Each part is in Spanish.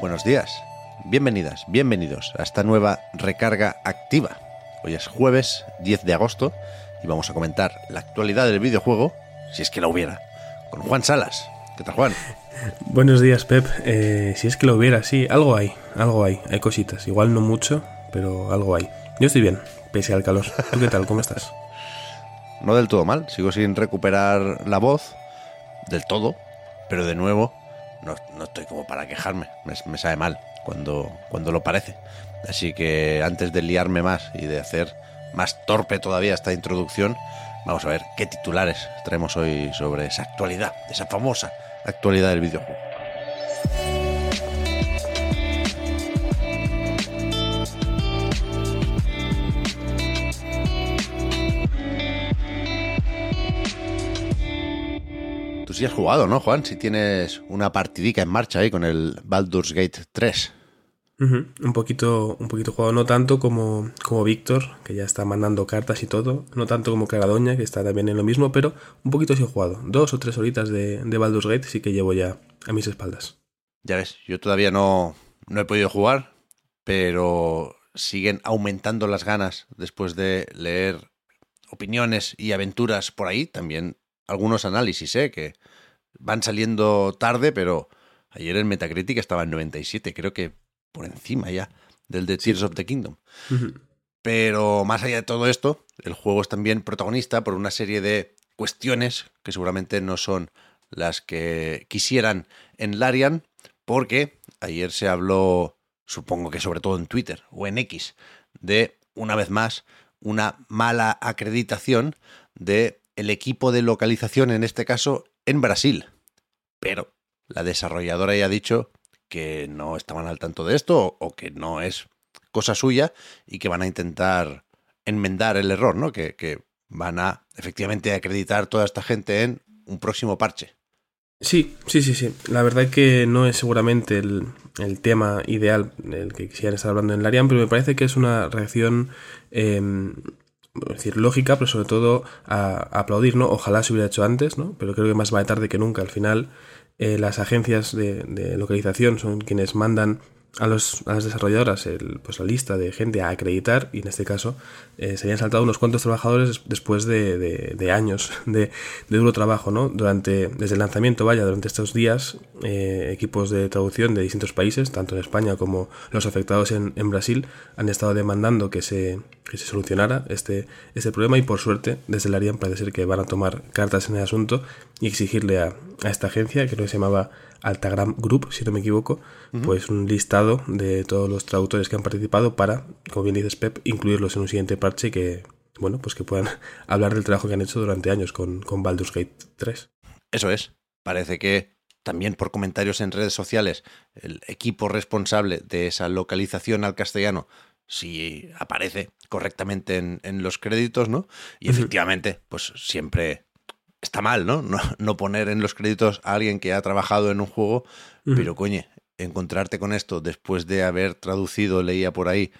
Buenos días, bienvenidas, bienvenidos a esta nueva recarga activa. Hoy es jueves 10 de agosto y vamos a comentar la actualidad del videojuego, si es que la hubiera con Juan Salas. ¿Qué tal, Juan? Buenos días, Pep. Eh, si es que lo hubiera, sí, algo hay, algo hay, hay cositas. Igual no mucho, pero algo hay. Yo estoy bien, pese al calor. ¿Tú qué tal? ¿Cómo estás? No del todo mal, sigo sin recuperar la voz del todo, pero de nuevo no, estoy como para quejarme, me, sabe mal cuando, cuando lo parece. Así que antes de liarme más y de hacer más torpe todavía esta introducción, Vamos a ver qué titulares traemos hoy sobre esa actualidad, esa famosa actualidad del videojuego. Tú sí has jugado, ¿no, Juan? Si tienes una partidica en marcha ahí con el Baldur's Gate 3. Un poquito, un poquito jugado, no tanto como, como Víctor, que ya está mandando cartas y todo, no tanto como Caradoña, que está también en lo mismo, pero un poquito sí he jugado. Dos o tres horitas de, de Baldur's Gate sí que llevo ya a mis espaldas. Ya ves, yo todavía no, no he podido jugar, pero siguen aumentando las ganas después de leer opiniones y aventuras por ahí. También algunos análisis, ¿eh? que van saliendo tarde, pero ayer el Metacritic estaba en 97. Creo que por encima ya del de Tears of the Kingdom. Pero más allá de todo esto, el juego es también protagonista por una serie de cuestiones que seguramente no son las que quisieran en Larian, porque ayer se habló, supongo que sobre todo en Twitter o en X, de una vez más una mala acreditación de el equipo de localización, en este caso en Brasil. Pero la desarrolladora ya ha dicho que no estaban al tanto de esto o, que no es cosa suya y que van a intentar enmendar el error, ¿no? Que, que van a efectivamente acreditar toda esta gente en un próximo parche. Sí, sí, sí, sí. La verdad es que no es seguramente el, el tema ideal del que quisieran estar hablando en Larian, pero me parece que es una reacción eh, decir, lógica, pero sobre todo a, aplaudir, ¿no? Ojalá se hubiera hecho antes, ¿no? Pero creo que más vale tarde que nunca. Al final, eh, las agencias de, localización son quienes mandan a, los, a las desarrolladoras el, pues la lista de gente a acreditar y en este caso eh, se habían saltado unos cuantos trabajadores después de, de, años de, duro trabajo, ¿no? Durante, desde el lanzamiento, vaya, durante estos días, eh, equipos de traducción de distintos países, tanto en España como los afectados en, en Brasil, han estado demandando que se, que se solucionara este, este problema y por suerte desde el ARIAN parece ser que van a tomar cartas en el asunto y exigirle a, a esta agencia, que creo que se llamaba Altagram Group, si no me equivoco, pues un listado de todos los traductores que han participado para, como bien dices Pep, incluirlos en un siguiente parche que, bueno, pues que puedan hablar del trabajo que han hecho durante años con, con Baldur's Gate 3. Eso es. Parece que también por comentarios en redes sociales, el equipo responsable de esa localización al castellano, si aparece correctamente en, los créditos, ¿no? Y efectivamente, pues siempre está mal, ¿no? ¿no? poner en los créditos a alguien que ha trabajado en un juego, pero coño, encontrarte con esto después de haber traducido, leía por ahí,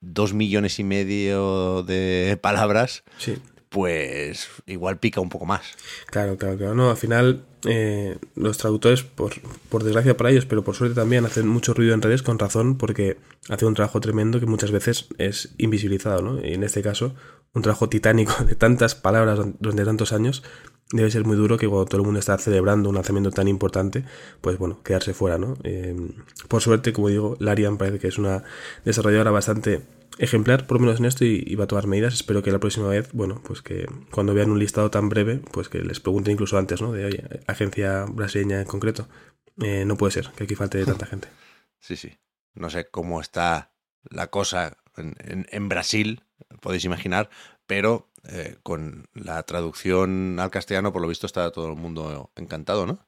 dos millones y medio de palabras, sí. pues igual pica un poco más. Claro, claro, claro. No, al final eh, los traductores, por, por desgracia para ellos, pero por suerte también, hacen mucho ruido en redes con razón porque hacen un trabajo tremendo que muchas veces es invisibilizado, ¿no? Y en este caso, un trabajo titánico de tantas palabras durante tantos años debe ser muy duro que cuando todo el mundo está celebrando un lanzamiento tan importante, pues bueno, quedarse fuera, ¿no? Em, por suerte, como digo, Larian parece que es una desarrolladora bastante ejemplar, por lo menos en esto, y, va a tomar medidas. Espero que la próxima vez, bueno, pues que cuando vean un listado tan breve, pues que les pregunten incluso antes, ¿no? De, oye, agencia brasileña en concreto. Eh, no puede ser que aquí falte tanta gente. Sí, sí. No sé cómo está la cosa en, en Brasil, podéis imaginar, pero eh, con la traducción al castellano, por lo visto, está todo el mundo encantado, ¿no?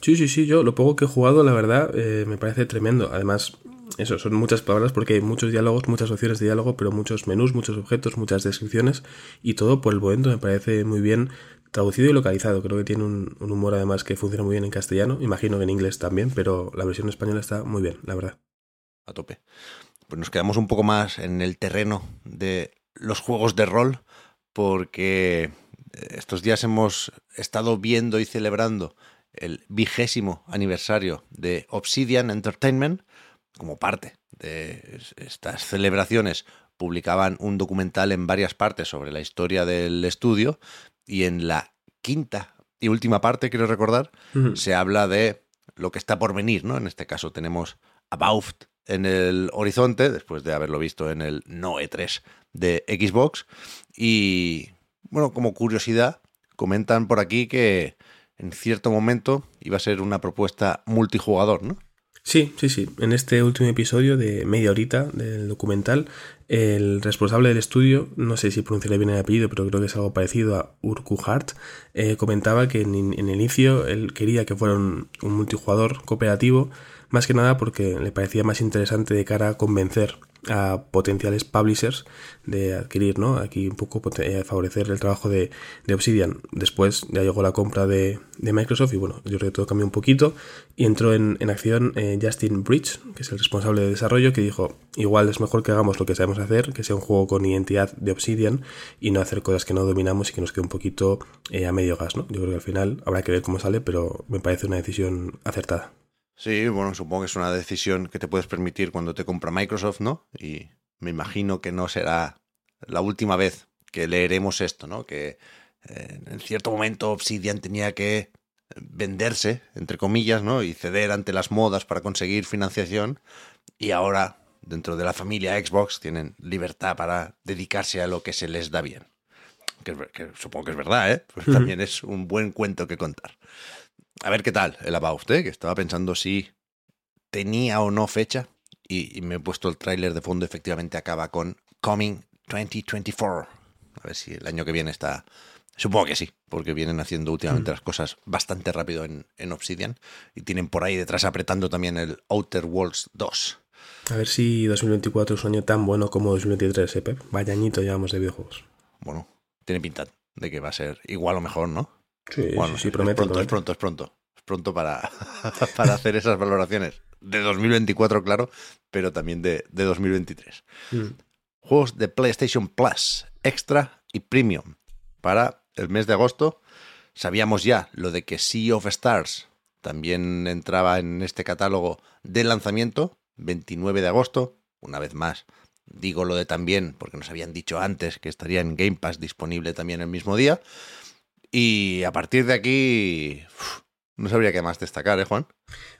Sí, sí, sí, yo lo poco que he jugado, la verdad, eh, me parece tremendo. Además, eso, son muchas palabras porque hay muchos diálogos, muchas opciones de diálogo, pero muchos menús, muchos objetos, muchas descripciones y todo por el momento me parece muy bien traducido y localizado. Creo que tiene un, humor además que funciona muy bien en castellano, imagino que en inglés también, pero la versión española está muy bien, la verdad. A tope. Pues nos quedamos un poco más en el terreno de los juegos de rol porque estos días hemos estado viendo y celebrando el vigésimo aniversario de Obsidian Entertainment, como parte de estas celebraciones, publicaban un documental en varias partes sobre la historia del estudio y en la quinta y última parte, quiero recordar, se habla de lo que está por venir, ¿no? En este caso tenemos About en el horizonte, después de haberlo visto en el No E3 de Xbox. Y, bueno, como curiosidad, comentan por aquí que en cierto momento iba a ser una propuesta multijugador, ¿no? Sí, sí, sí. En este último episodio de media horita del documental, el responsable del estudio, no sé si pronunciaré bien el apellido, pero creo que es algo parecido a Urku Hart, eh, comentaba que en, el inicio él quería que fuera un multijugador cooperativo, más que nada porque le parecía más interesante de cara a convencer a potenciales publishers de adquirir, ¿no? Aquí un poco eh, favorecer el trabajo de, Obsidian. Después ya llegó la compra de, Microsoft y bueno, yo creo que todo cambió un poquito y entró en, acción eh, Justin Bridge, que es el responsable de desarrollo, que dijo, igual es mejor que hagamos lo que sabemos hacer, que sea un juego con identidad de Obsidian y no hacer cosas que no dominamos y que nos quede un poquito eh, a medio gas, ¿no? Yo creo que al final habrá que ver cómo sale, pero me parece una decisión acertada. Sí, bueno, supongo que es una decisión que te puedes permitir cuando te compra Microsoft, ¿no? Y me imagino que no será la última vez que leeremos esto, ¿no? Que eh, en cierto momento Obsidian tenía que venderse, entre comillas, ¿no? Y ceder ante las modas para conseguir financiación. Y ahora, dentro de la familia Xbox, tienen libertad para dedicarse a lo que se les da bien. Que, supongo que es verdad, ¿eh? Pues también es un buen cuento que contar. A ver qué tal el About, ¿eh? que estaba pensando si tenía o no fecha y, me he puesto el tráiler de fondo, efectivamente acaba con Coming 2024. A ver si el año que viene está... Supongo que sí, porque vienen haciendo últimamente mm. las cosas bastante rápido en, en, Obsidian y tienen por ahí detrás apretando también el Outer Worlds 2. A ver si 2024 es un año tan bueno como 2023, ¿eh, Pep? Vaya añito llevamos de videojuegos. Bueno, tiene pinta de que va a ser igual o mejor, ¿no? Sí, bueno, sí, pronto, es pronto, es pronto. Es pronto para, para hacer esas valoraciones. De 2024, claro, pero también de, 2023. Mm. Juegos de PlayStation Plus, Extra y Premium. Para el mes de agosto sabíamos ya lo de que Sea of Stars también entraba en este catálogo de lanzamiento, 29 de agosto, una vez más. Digo lo de también porque nos habían dicho antes que estaría en Game Pass disponible también el mismo día. Y a partir de aquí, no sabría qué más destacar, ¿eh, Juan?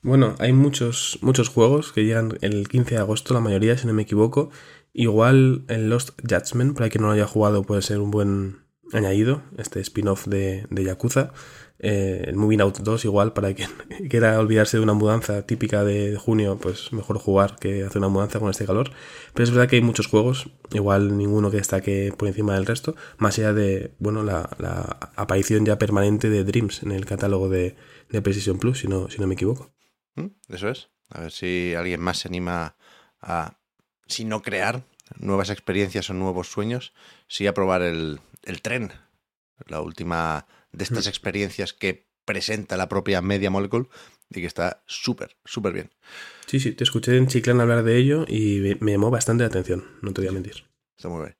Bueno, hay muchos, muchos juegos que llegan el 15 de agosto, la mayoría, si no me equivoco. Igual el Lost Judgment, para quien no lo haya jugado, puede ser un buen añadido, este spin-off de, de Yakuza. Eh, el Moving Out 2 igual, para quien quiera olvidarse de una mudanza típica de junio, pues mejor jugar que hacer una mudanza con este calor. Pero es verdad que hay muchos juegos, igual ninguno que destaque por encima del resto, más allá de, bueno, la, aparición ya permanente de Dreams en el catálogo de, de PlayStation Plus, si no, si no me equivoco. Mm, eso es. A ver si alguien más se anima a, si no crear nuevas experiencias o nuevos sueños, sí a probar el, el tren, la última de estas experiencias que presenta la propia Media Molecule y que está súper, súper bien. Sí, sí, te escuché en Chiclán hablar de ello y me llamó bastante la atención, no te voy a mentir. Está muy bien.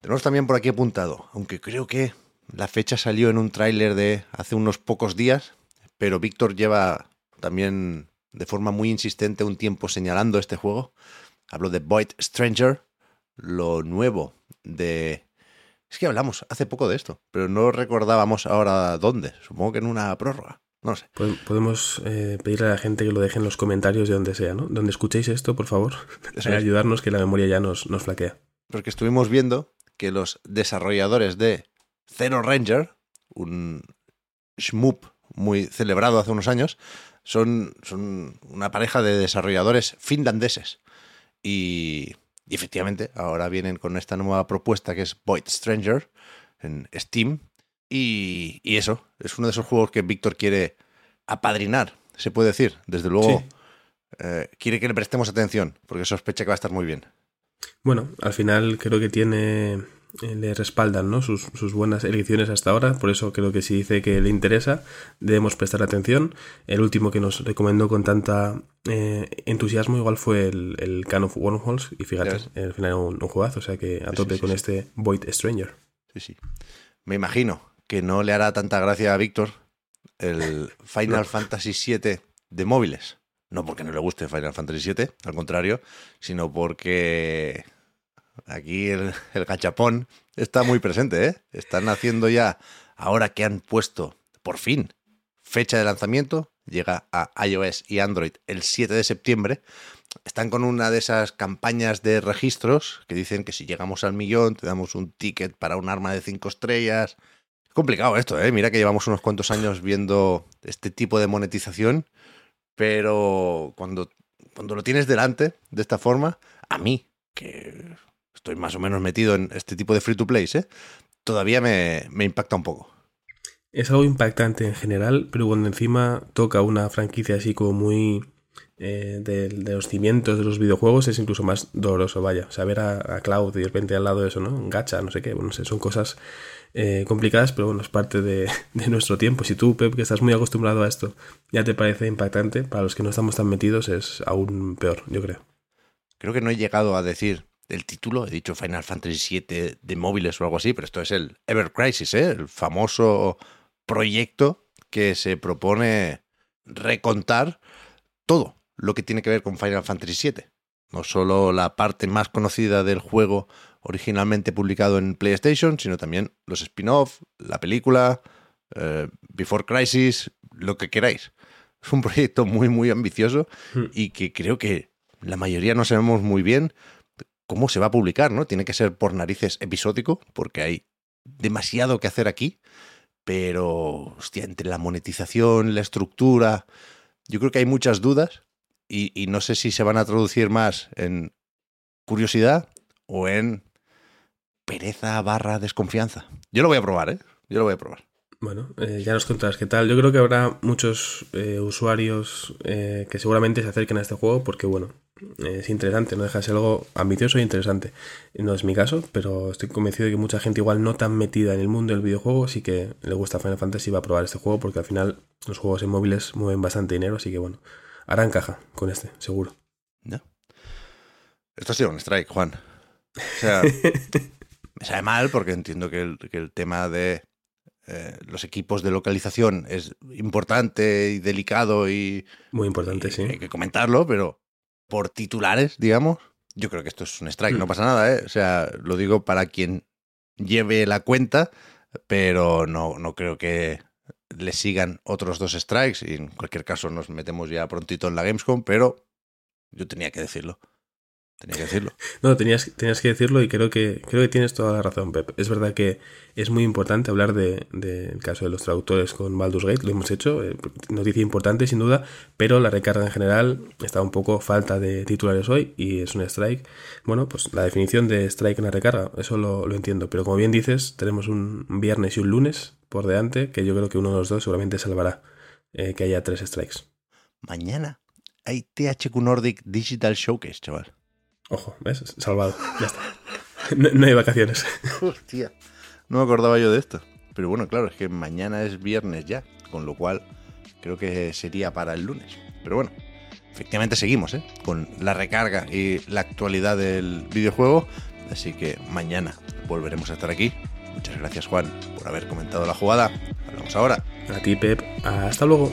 Tenemos también por aquí apuntado, aunque creo que la fecha salió en un tráiler de hace unos pocos días, pero Víctor lleva también de forma muy insistente un tiempo señalando este juego. Hablo de Void Stranger, lo nuevo de es que hablamos hace poco de esto, pero no recordábamos ahora dónde. Supongo que en una prórroga. No sé. Podemos eh, pedirle a la gente que lo deje en los comentarios de donde sea, ¿no? Donde escuchéis esto, por favor. Para ayudarnos que la memoria ya nos, nos flaquea. Porque estuvimos viendo que los desarrolladores de Zero Ranger, un shmup muy celebrado hace unos años, son, son una pareja de desarrolladores finlandeses. Y Y efectivamente, ahora vienen con esta nueva propuesta que es Void Stranger en Steam. Y, eso, es uno de esos juegos que Víctor quiere apadrinar, se puede decir. Desde luego, eh, quiere que le prestemos atención, porque sospecha que va a estar muy bien. Bueno, al final creo que tiene le respaldan ¿no? sus, buenas elecciones hasta ahora, por eso creo que si dice que le interesa, debemos prestar atención. El último que nos recomendó con tanta eh, entusiasmo igual fue el, el Can of Wormholes, y fíjate, al final un, un jugazo, o sea que a tope con este Void Stranger. Sí, sí. Me imagino que no le hará tanta gracia a Víctor el Final Fantasy VII de móviles. No porque no le guste Final Fantasy VII, al contrario, sino porque Aquí el, el gachapón está muy presente, ¿eh? Están haciendo ya, ahora que han puesto, por fin, fecha de lanzamiento, llega a iOS y Android el 7 de septiembre. Están con una de esas campañas de registros que dicen que si llegamos al millón te damos un ticket para un arma de 5 estrellas. Es complicado esto, ¿eh? Mira que llevamos unos cuantos años viendo este tipo de monetización, pero cuando, cuando lo tienes delante de esta forma, a mí, que estoy más o menos metido en este tipo de free to play, ¿eh? todavía me, impacta un poco. Es algo impactante en general, pero cuando encima toca una franquicia así como muy eh, de, los cimientos de los videojuegos es incluso más doloroso, vaya. O sea, ver a, Cloud y de repente al lado de eso, ¿no? Un gacha, no sé qué, bueno, no sé, son cosas eh, complicadas, pero bueno, es parte de, de, nuestro tiempo. Si tú, Pep, que estás muy acostumbrado a esto, ya te parece impactante, para los que no estamos tan metidos es aún peor, yo creo. Creo que no he llegado a decir el título, he dicho Final Fantasy VII de móviles o algo así, pero esto es el Ever Crisis, ¿eh? el famoso proyecto que se propone recontar todo lo que tiene que ver con Final Fantasy VII. No solo la parte más conocida del juego originalmente publicado en PlayStation, sino también los spin-off, la película, eh, Before Crisis, lo que queráis. Es un proyecto muy, muy ambicioso hmm. y que creo que la mayoría no sabemos muy bien cómo se va a publicar, ¿no? Tiene que ser por narices episódico, porque hay demasiado que hacer aquí, pero, hostia, entre la monetización, la estructura, yo creo que hay muchas dudas y, no sé si se van a traducir más en curiosidad o en pereza barra desconfianza. Yo lo voy a probar, ¿eh? Yo lo voy a probar. Bueno, eh, ya nos contarás qué tal. Yo creo que habrá muchos eh, usuarios eh, que seguramente se acerquen a este juego porque, bueno, es interesante, no deja de ser algo ambicioso e interesante. No es mi caso, pero estoy convencido de que mucha gente igual no tan metida en el mundo del videojuego sí que le gusta Final Fantasy y va a probar este juego porque al final los juegos en móviles mueven bastante dinero, así que, bueno, harán caja con este, seguro. No. Esto ha sido un strike, Juan. O sea, me sabe mal porque entiendo que el tema de eh, los equipos de localización es importante y delicado y... Muy importante, sí. Hay que comentarlo, pero por titulares, digamos, yo creo que esto es un strike, no mm. pasa nada, ¿eh? O sea, lo digo para quien lleve la cuenta, pero no, no creo que le sigan otros dos strikes y en cualquier caso nos metemos ya prontito en la Gamescom, pero yo tenía que decirlo. Tenía que decirlo. No, tenías, tenías que decirlo y creo que, creo que tienes toda la razón, Pep. Es verdad que es muy importante hablar del de, caso de los traductores con Baldur's Gate, lo hemos hecho, eh, noticia importante sin duda, pero la recarga en general está un poco falta de titulares hoy y es un strike. Bueno, pues la definición de strike en la recarga, eso lo, entiendo, pero como bien dices, tenemos un viernes y un lunes por delante que yo creo que uno de los dos seguramente salvará eh, que haya tres strikes. Mañana hay THQ Nordic Digital Showcase, chaval. Ojo, ¿ves? Salvado. Ya está. No, hay vacaciones. Hostia. No me acordaba yo de esto. Pero bueno, claro, es que mañana es viernes ya. Con lo cual, creo que sería para el lunes. Pero bueno, efectivamente seguimos, ¿eh? Con la recarga y la actualidad del videojuego. Así que mañana volveremos a estar aquí. Muchas gracias, Juan, por haber comentado la jugada. Hablamos ahora. A ti, Pep. Hasta luego.